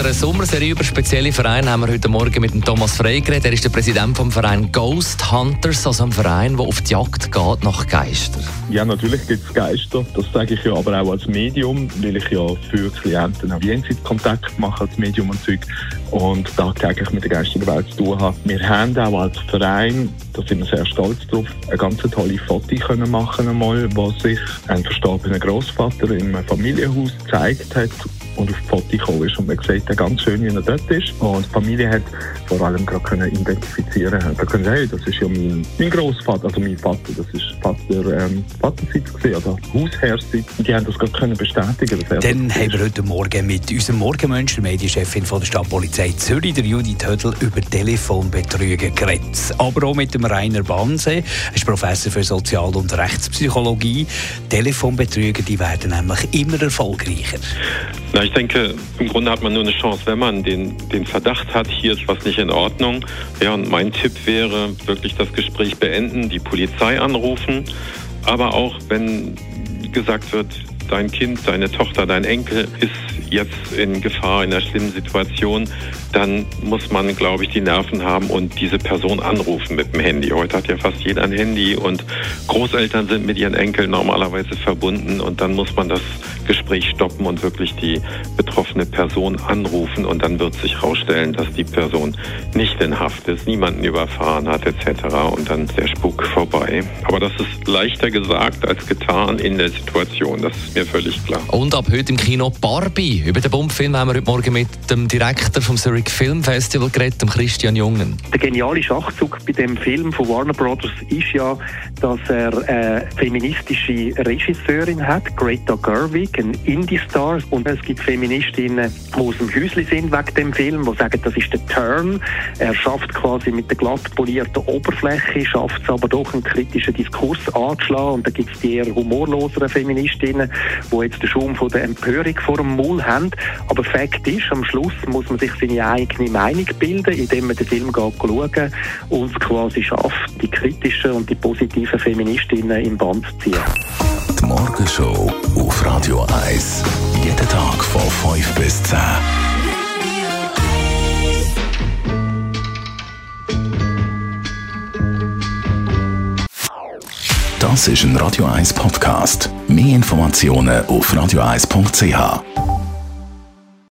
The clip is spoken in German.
Unserer Sommerserie über spezielle Vereine haben wir heute Morgen mit dem Thomas Frey geredet. Er ist der Präsident vom Verein Ghost Hunters, also ein Verein, der auf die Jagd geht nach Geistern. Ja, natürlich gibt es Geister. Das sage ich ja aber auch als Medium, weil ich ja für Klienten auch Jenseitskontakt mache als Medium und Zeug und tagtäglich mit der geistigen Welt zu tun habe. Wir haben auch als Verein, da sind wir sehr stolz drauf, eine ganz tolle Foto können machen einmal, wo sich ein verstorbener Großvater in einem Familienhaus gezeigt hat und auf Foto gekommen ist. Und man sieht ja ganz schön, wie er dort ist. Und die Familie hat vor allem gerade können identifizieren können. können hey, das ist ja mein, mein Großvater, also mein Vater, das ist Vater, ähm, Vaterseits gewesen, oder Hausherrseits. Und die haben das gerade können bestätigen. Dann haben wir heute Morgen mit unserem Morgenmensch, der Medienchefin von der Stadtpolizei Zürich, der Judith Tödel, über Telefonbetrügen geredet. Aber auch mit dem Rainer Banse, er ist Professor für Sozial- und Rechtspsychologie. Telefonbetrüger, die werden nämlich immer erfolgreicher. Na, ich denke, im Grunde hat man nur eine Chance, wenn man den, den Verdacht hat, hier ist was nicht in Ordnung. Ja, und mein Tipp wäre, wirklich das Gespräch beenden, die Polizei anrufen, aber auch wenn gesagt wird, dein Kind, deine Tochter, dein Enkel ist jetzt in Gefahr, in einer schlimmen Situation, dann muss man, glaube ich, die Nerven haben und diese Person anrufen mit dem Handy. Heute hat ja fast jeder ein Handy und Großeltern sind mit ihren Enkeln normalerweise verbunden und dann muss man das Gespräch stoppen und wirklich die betroffene Person anrufen und dann wird sich herausstellen, dass die Person nicht in Haft ist, niemanden überfahren hat etc. und dann ist der Spuk vorbei. Aber das ist leichter gesagt als getan in der Situation, das ist mir völlig klar. Und ab heute im Kino Barbie. Über den Bumpfilm haben wir heute Morgen mit dem Direktor vom Zurich Film Festival geredet, Christian Jungen. Der geniale Schachzug bei dem Film von Warner Brothers ist ja, dass er eine feministische Regisseurin hat, Greta Gerwig, ein Indie-Star. Und es gibt Feministinnen, die aus dem Häuschen sind wegen dem Film, die sagen, das ist der Turn. Er schafft quasi mit der glatt polierten Oberfläche, schafft es aber doch einen kritischen Diskurs anzuschlagen. Und da gibt es die eher humorloseren Feministinnen, die jetzt den Schum von der Empörung vor dem Maul haben. Aber Fakt ist, am Schluss muss man sich seine eigene Meinung bilden, indem man den Film schauen und es quasi schafft, die kritischen und die positiven Feministinnen im Band zu ziehen. Die Morgenshow auf Radio 1. Jeden Tag von 5 bis 10. Das ist ein Radio 1 Podcast. Mehr Informationen auf radio1.ch.